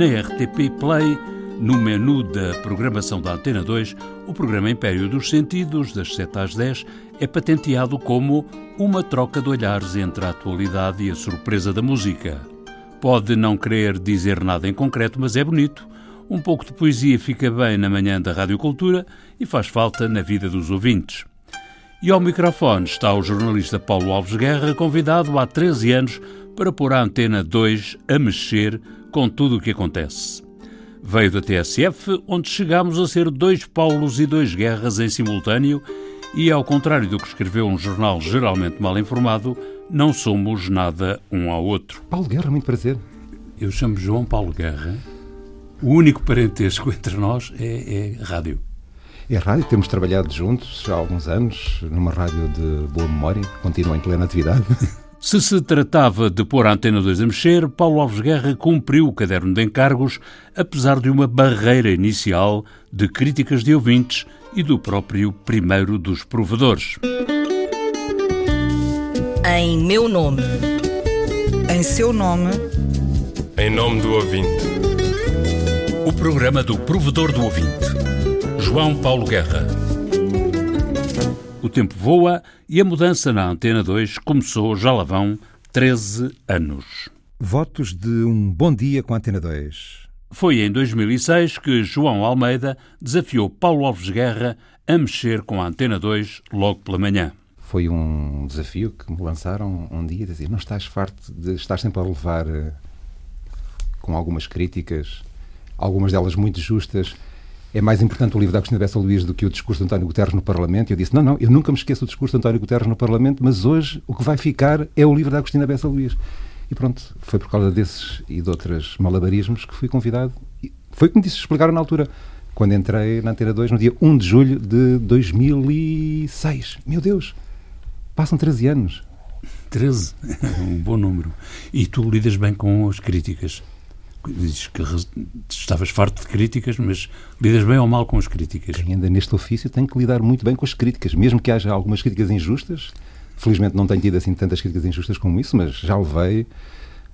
Na RTP Play, no menu da programação da Antena 2, o programa Império dos Sentidos, das 7 às 10, é patenteado como uma troca de olhares entre a atualidade e a surpresa da música. Pode não querer dizer nada em concreto, mas é bonito. Um pouco de poesia fica bem na manhã da Rádio Cultura e faz falta na vida dos ouvintes. E ao microfone está o jornalista Paulo Alves Guerra, convidado há 13 anos para pôr a Antena 2 a mexer com tudo o que acontece. Veio da TSF, onde chegámos a ser dois Paulos e dois Guerras em simultâneo, e ao contrário do que escreveu um jornal geralmente mal informado, não somos nada um ao outro. Paulo Guerra, muito prazer. Eu chamo João Paulo Guerra. O único parentesco entre nós é, é rádio. É rádio, temos trabalhado juntos há alguns anos, numa rádio de boa memória, continua em plena atividade. Se se tratava de pôr a Antena 2 a mexer, Paulo Alves Guerra cumpriu o caderno de encargos, apesar de uma barreira inicial de críticas de ouvintes e do próprio primeiro dos provedores. Em meu nome. Em seu nome. Em nome do ouvinte. O programa do provedor do ouvinte. João Paulo Guerra. O tempo voa e a mudança na Antena 2 começou já lá vão 13 anos. Votos de um bom dia com a Antena 2. Foi em 2006 que João Almeida desafiou Paulo Alves Guerra a mexer com a Antena 2 logo pela manhã. Foi um desafio que me lançaram um dia, dizer, não estás farto de estar sempre a levar eh, com algumas críticas, algumas delas muito justas, é mais importante o livro da Agostina Bessa Luís do que o discurso de António Guterres no Parlamento. E eu disse, não, não, eu nunca me esqueço do discurso de António Guterres no Parlamento, mas hoje o que vai ficar é o livro da Agostina Bessa Luís. E pronto, foi por causa desses e de outros malabarismos que fui convidado. Foi como disse, explicaram na altura, quando entrei na Antena 2, no dia 1 de julho de 2006. Meu Deus, passam 13 anos. 13? um bom número. E tu lidas bem com as críticas? Dizes que estavas farto de críticas, mas lidas bem ou mal com as críticas? Quem anda neste ofício tem que lidar muito bem com as críticas, mesmo que haja algumas críticas injustas. Felizmente não tenho tido assim tantas críticas injustas como isso, mas já levei,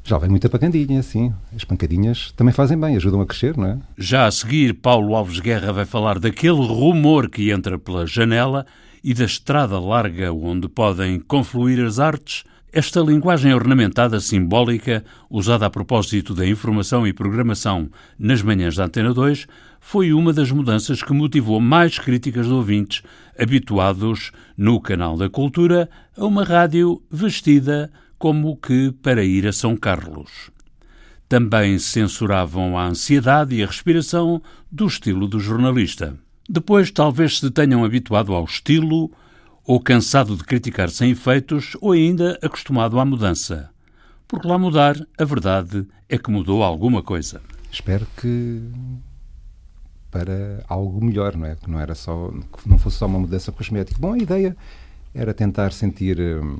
já levei muita pancadinha, assim. As pancadinhas também fazem bem, ajudam a crescer, não é? Já a seguir, Paulo Alves Guerra vai falar daquele rumor que entra pela janela e da estrada larga onde podem confluir as artes esta linguagem ornamentada simbólica, usada a propósito da informação e programação nas manhãs da Antena 2, foi uma das mudanças que motivou mais críticas de ouvintes habituados no canal da Cultura a uma rádio vestida como que para ir a São Carlos. Também censuravam a ansiedade e a respiração do estilo do jornalista. Depois, talvez se tenham habituado ao estilo ou cansado de criticar sem efeitos, ou ainda acostumado à mudança. Porque lá mudar, a verdade é que mudou alguma coisa. Espero que para algo melhor, não é? Que não era só, que não fosse só uma mudança cosmética. Bom, a ideia era tentar sentir hum,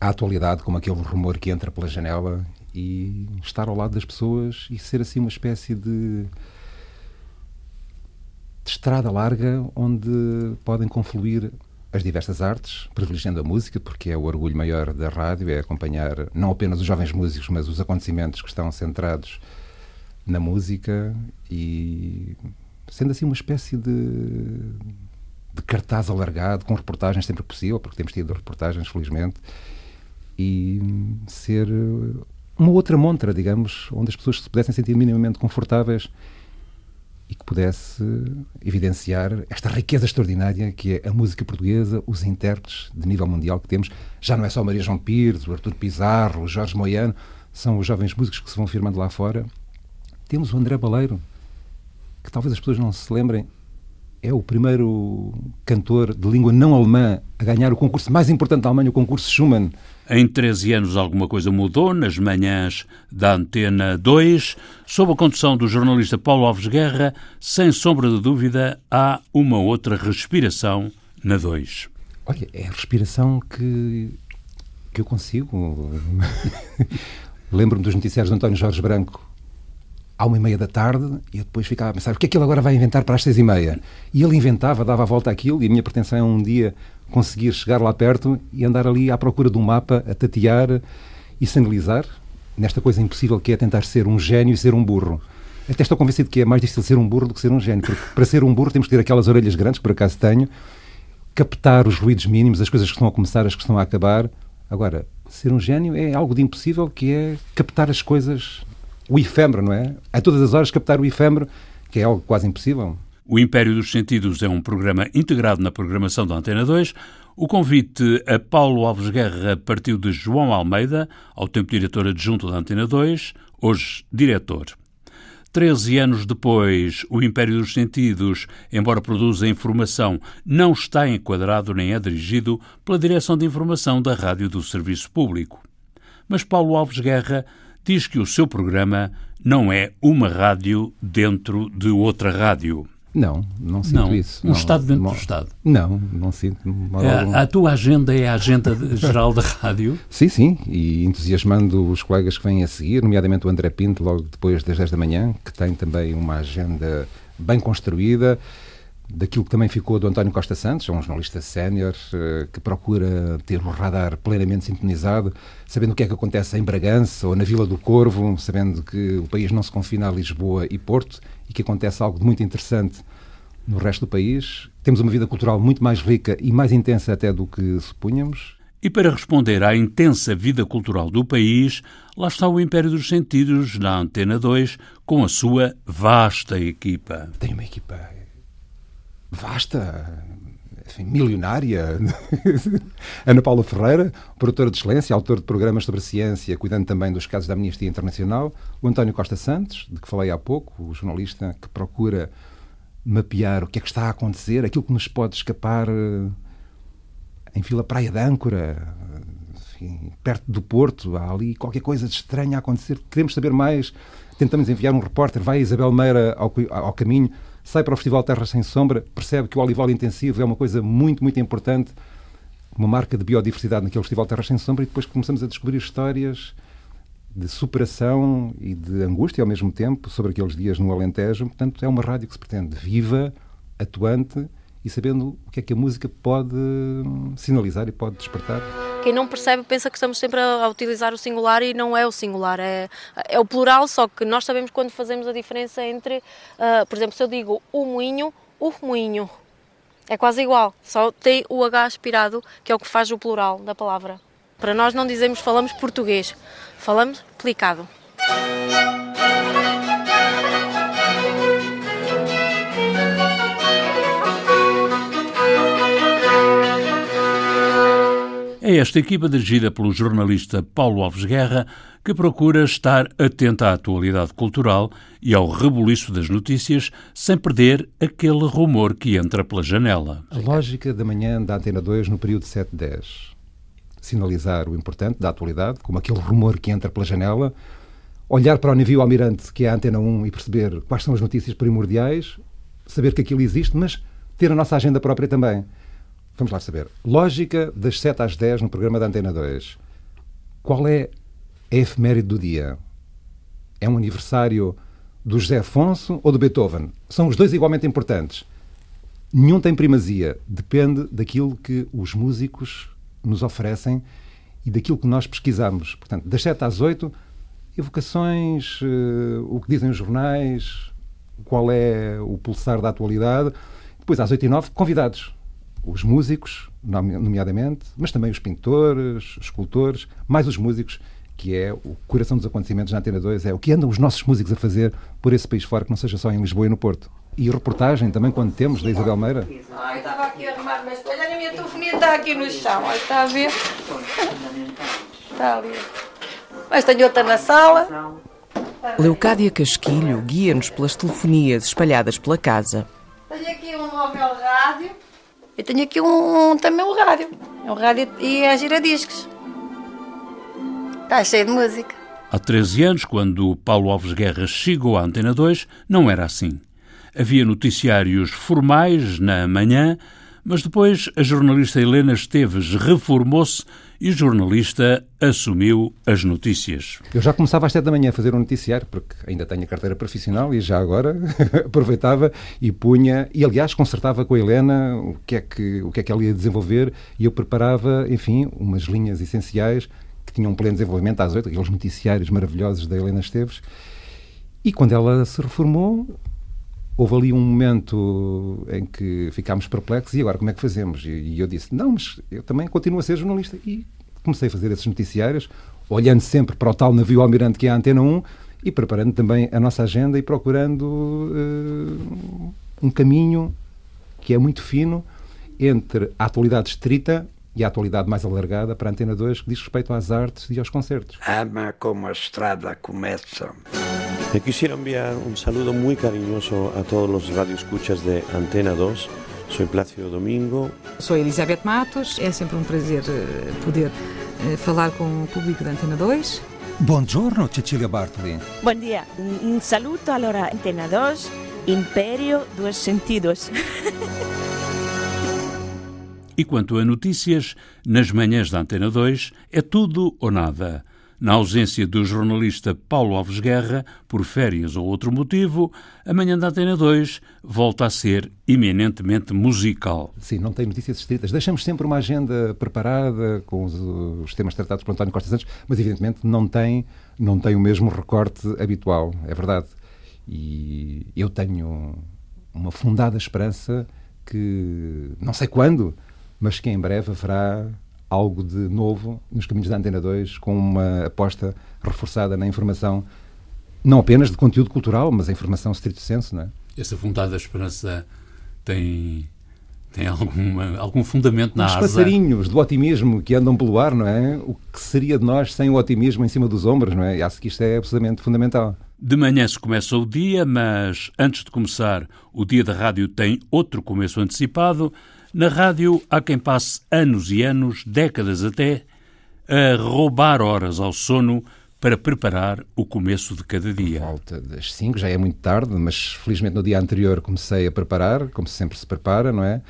a atualidade como aquele rumor que entra pela janela e estar ao lado das pessoas e ser assim uma espécie de de estrada larga onde podem confluir as diversas artes, privilegiando a música, porque é o orgulho maior da rádio, é acompanhar não apenas os jovens músicos, mas os acontecimentos que estão centrados na música e sendo assim uma espécie de, de cartaz alargado, com reportagens sempre possível, porque temos tido reportagens, felizmente, e ser uma outra montra, digamos, onde as pessoas se pudessem sentir minimamente confortáveis e que pudesse evidenciar esta riqueza extraordinária que é a música portuguesa, os intérpretes de nível mundial que temos. Já não é só Maria João Pires, o Artur Pizarro, o Jorge Moiano, são os jovens músicos que se vão firmando lá fora. Temos o André Baleiro, que talvez as pessoas não se lembrem, é o primeiro cantor de língua não alemã a ganhar o concurso mais importante da Alemanha, o concurso Schumann. Em 13 anos alguma coisa mudou nas manhãs da Antena 2. Sob a condução do jornalista Paulo Alves Guerra, sem sombra de dúvida, há uma outra respiração na 2. Olha, é a respiração que, que eu consigo. Lembro-me dos noticiários de António Jorge Branco à uma e meia da tarde e eu depois ficava a pensar o que é que ele agora vai inventar para as seis e meia. E ele inventava, dava a volta àquilo e a minha pretensão é um dia conseguir chegar lá perto e andar ali à procura de um mapa, a tatear e sinalizar nesta coisa impossível que é tentar ser um gênio e ser um burro. Até estou convencido que é mais difícil ser um burro do que ser um gênio, porque para ser um burro temos que ter aquelas orelhas grandes, que por acaso tenho, captar os ruídos mínimos, as coisas que estão a começar, as que estão a acabar. Agora, ser um gênio é algo de impossível, que é captar as coisas, o efêmero, não é? A todas as horas captar o efêmero, que é algo quase impossível. O Império dos Sentidos é um programa integrado na programação da Antena 2. O convite a Paulo Alves Guerra partiu de João Almeida, ao tempo diretor adjunto da Antena 2, hoje diretor. Treze anos depois, o Império dos Sentidos, embora produza informação, não está enquadrado nem é dirigido pela Direção de Informação da Rádio do Serviço Público. Mas Paulo Alves Guerra diz que o seu programa não é uma rádio dentro de outra rádio. Não, não sinto não, isso. Um não, Estado dentro não, do Estado. Não, não sinto. É, a tua agenda é a agenda geral da rádio? Sim, sim, e entusiasmando os colegas que vêm a seguir, nomeadamente o André Pinto, logo depois das 10 da manhã, que tem também uma agenda bem construída, daquilo que também ficou do António Costa Santos, um jornalista sénior eh, que procura ter o radar plenamente sintonizado, sabendo o que é que acontece em Bragança ou na Vila do Corvo, sabendo que o país não se confina a Lisboa e Porto e que acontece algo de muito interessante no resto do país. Temos uma vida cultural muito mais rica e mais intensa até do que supunhamos. E para responder à intensa vida cultural do país, lá está o Império dos Sentidos, na Antena 2, com a sua vasta equipa. Tem uma equipa vasta, enfim, milionária. Ana Paula Ferreira, produtora de excelência, autor de programas sobre ciência, cuidando também dos casos da Amnistia Internacional. O António Costa Santos, de que falei há pouco, o jornalista que procura mapear o que é que está a acontecer, aquilo que nos pode escapar eh, em Vila Praia de Âncora, enfim, perto do Porto, há ali qualquer coisa de estranho a acontecer. Queremos saber mais. Tentamos enviar um repórter, vai Isabel Meira ao, ao caminho sai para o Festival Terra Sem Sombra, percebe que o olival intensivo é uma coisa muito, muito importante, uma marca de biodiversidade naquele Festival Terra Sem Sombra, e depois começamos a descobrir histórias de superação e de angústia ao mesmo tempo sobre aqueles dias no Alentejo. Portanto, é uma rádio que se pretende viva, atuante e sabendo o que é que a música pode sinalizar e pode despertar. Quem não percebe pensa que estamos sempre a utilizar o singular e não é o singular, é, é o plural, só que nós sabemos quando fazemos a diferença entre, uh, por exemplo, se eu digo o moinho, o moinho. É quase igual, só tem o H aspirado, que é o que faz o plural da palavra. Para nós não dizemos falamos português, falamos aplicado. É esta equipa dirigida pelo jornalista Paulo Alves Guerra que procura estar atenta à atualidade cultural e ao rebuliço das notícias sem perder aquele rumor que entra pela janela. A lógica da manhã da Antena 2 no período 7-10. Sinalizar o importante da atualidade, como aquele rumor que entra pela janela, olhar para o navio almirante que é a Antena 1 e perceber quais são as notícias primordiais, saber que aquilo existe, mas ter a nossa agenda própria também. Vamos lá saber. Lógica das 7 às 10 no programa da Antena 2. Qual é a efeméride do dia? É um aniversário do José Afonso ou do Beethoven? São os dois igualmente importantes. Nenhum tem primazia. Depende daquilo que os músicos nos oferecem e daquilo que nós pesquisamos. Portanto, das 7 às 8, evocações, uh, o que dizem os jornais, qual é o pulsar da atualidade. Depois, às 8 e 9, convidados os músicos, nomeadamente, mas também os pintores, os escultores, mais os músicos, que é o coração dos acontecimentos na Antena 2, é o que andam os nossos músicos a fazer por esse país fora, que não seja só em Lisboa e no Porto. E reportagem também, quando temos, da Isabel Meira. Ai, estava aqui a arrumar mas olha a minha telefonia está aqui no chão, olha, está a ver? Está ali. Mas tenho outra na sala. Leucádia Casquilho guia-nos pelas telefonias espalhadas pela casa. Eu tenho aqui um, um, também um rádio. É um rádio e é giradiscos. Está cheio de música. Há 13 anos, quando Paulo Alves Guerra chegou à Antena 2, não era assim. Havia noticiários formais na manhã, mas depois a jornalista Helena Esteves reformou-se e jornalista assumiu as notícias. Eu já começava às 7 da manhã a fazer um noticiário, porque ainda tenho a carteira profissional e já agora aproveitava e punha, e aliás consertava com a Helena o que, é que, o que é que ela ia desenvolver e eu preparava, enfim, umas linhas essenciais que tinham um pleno desenvolvimento às 8, aqueles noticiários maravilhosos da Helena Esteves. E quando ela se reformou, houve ali um momento em que ficámos perplexos e agora como é que fazemos? E, eu disse, não, mas eu também continuo a ser jornalista. E comecei a fazer esses noticiários, olhando sempre para o tal navio almirante que é a Antena 1 e preparando também a nossa agenda e procurando uh, um caminho que é muito fino entre a atualidade estrita e a atualidade mais alargada para a Antena 2 que diz respeito às artes e aos concertos. Ama como a estrada começa. Me quisiera enviar un saludo muy cariñoso a todos los radioescuchas de Antena 2. Soy Plácido Domingo. Sou Elizabeth Matos. É sempre um prazer eh, poder eh, falar com o público da Antena 2. Buongiorno, Cecilia Bartoli. Bom dia. Un saluto allora Antena 2, Império dos Sentidos. E quanto a notícias, nas manhãs da Antena 2 é tudo ou nada. Na ausência do jornalista Paulo Alves Guerra, por férias ou outro motivo, a manhã da Antena 2 volta a ser eminentemente musical. Sim, não tem notícias escritas. Deixamos sempre uma agenda preparada com os, os temas tratados por António Costa Santos, mas evidentemente não tem, não tem o mesmo recorte habitual, é verdade. E eu tenho uma fundada esperança que, não sei quando, mas que em breve haverá algo de novo nos caminhos da Antena 2, com uma aposta reforçada na informação, não apenas de conteúdo cultural, mas a informação stricto senso, não é? Essa vontade da esperança tem tem alguma, algum fundamento na Os asa. passarinhos do otimismo que andam pelo ar, não é? O que seria de nós sem o otimismo em cima dos ombros, não é? E acho que isto é absolutamente fundamental. De manhã se começa o dia, mas antes de começar, o dia da rádio tem outro começo antecipado. Na rádio há quem passe anos e anos, décadas até, a roubar horas ao sono para preparar o começo de cada dia. Por volta das 5, já é muito tarde, mas felizmente no dia anterior comecei a preparar, como sempre se prepara, não é?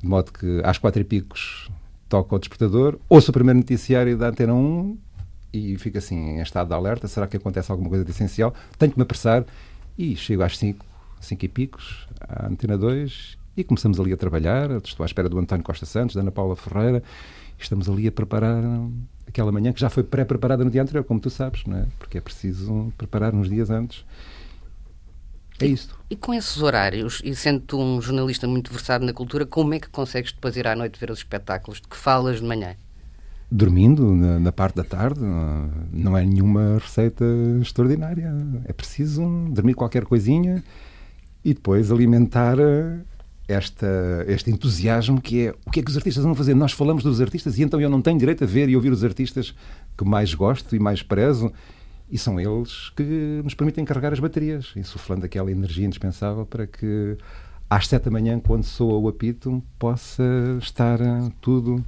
De modo que às quatro e picos toca o despertador, ouço o primeiro noticiário da Antena 1 e fico assim em estado de alerta, será que acontece alguma coisa de essencial? Tenho que me apressar e chego às 5, 5 e picos, à Antena 2 e começamos ali a trabalhar. Estou à espera do António Costa Santos, da Ana Paula Ferreira. Estamos ali a preparar aquela manhã que já foi pré-preparada no dia anterior, como tu sabes, não é? Porque é preciso preparar uns dias antes. É isto. E com esses horários, e sendo tu um jornalista muito versado na cultura, como é que consegues depois ir à noite ver os espetáculos de que falas de manhã? Dormindo na, na parte da tarde, não é nenhuma receita extraordinária. É preciso dormir qualquer coisinha e depois alimentar esta, este entusiasmo que é o que é que os artistas vão fazer? Nós falamos dos artistas e então eu não tenho direito a ver e ouvir os artistas que mais gosto e mais prezo e são eles que nos permitem carregar as baterias, insuflando aquela energia indispensável para que às sete da manhã, quando soa o apito, possa estar tudo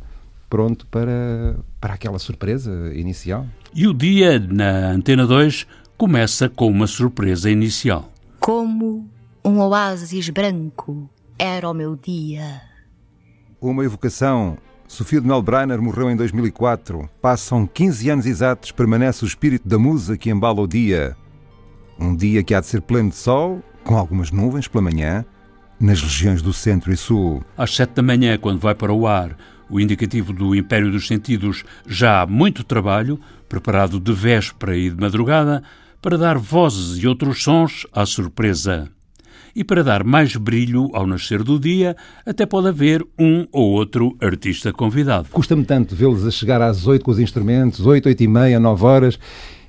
pronto para, para aquela surpresa inicial. E o dia na Antena 2 começa com uma surpresa inicial. Como um oásis branco era o meu dia. Uma evocação. Sofia de Melbrenner morreu em 2004. Passam 15 anos exatos, permanece o espírito da musa que embala o dia. Um dia que há de ser pleno de sol, com algumas nuvens pela manhã, nas regiões do centro e sul. Às sete da manhã, quando vai para o ar, o indicativo do Império dos Sentidos, já há muito trabalho, preparado de véspera e de madrugada, para dar vozes e outros sons à surpresa e para dar mais brilho ao nascer do dia, até pode haver um ou outro artista convidado. Custa-me tanto vê-los a chegar às oito com os instrumentos, oito, oito e meia, nove horas,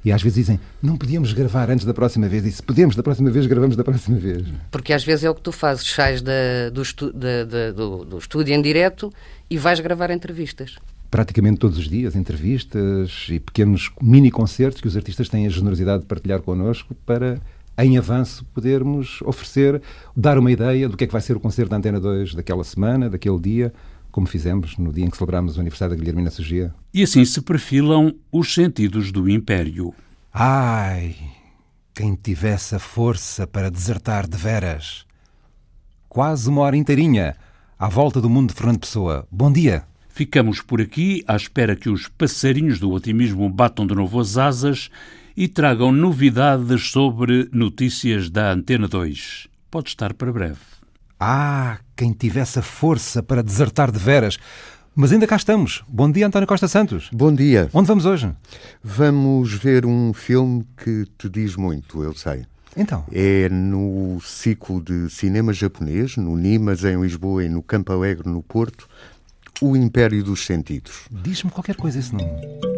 e às vezes dizem, não podíamos gravar antes da próxima vez. E se podemos da próxima vez, gravamos da próxima vez. Porque às vezes é o que tu fazes, sais da, do, estu, da, da, do, do estúdio em direto e vais gravar entrevistas praticamente todos os dias, entrevistas e pequenos mini-concertos que os artistas têm a generosidade de partilhar connosco para em avanço, podermos oferecer, dar uma ideia do que é que vai ser o concerto da Antena 2 daquela semana, daquele dia, como fizemos no dia em que celebramos o aniversário da Guilhermina Sugia. E assim se perfilam os sentidos do Império. Ai, quem tivesse a força para desertar de veras. Quase uma hora inteirinha, à volta do mundo de Fernando Pessoa. Bom dia! Ficamos por aqui à espera que os passarinhos do otimismo batam de novo as asas e tragam novidades sobre notícias da Antena 2. Pode estar para breve. Ah, quem tivesse a força para desertar de veras. Mas ainda cá estamos. Bom dia, António Costa Santos. Bom dia. Onde vamos hoje? Vamos ver um filme que te diz muito, eu sei. Então? É no ciclo de cinema japonês, no Nimas, em Lisboa, e no Campo Alegre, no Porto, O Império dos Sentidos. Diz-me qualquer coisa esse nome.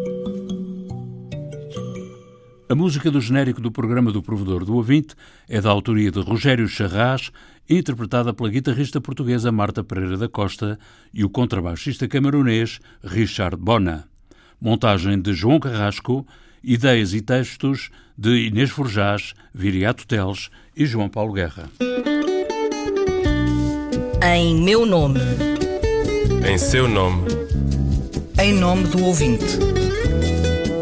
A música do genérico do programa do Provedor do Ouvinte é da autoria de Rogério Charras, interpretada pela guitarrista portuguesa Marta Pereira da Costa e o contrabaixista camerunês Richard Bona. Montagem de João Carrasco, ideias e textos de Inês Forjás, Viriato Teles e João Paulo Guerra. Em meu nome. Em seu nome. Em nome do ouvinte.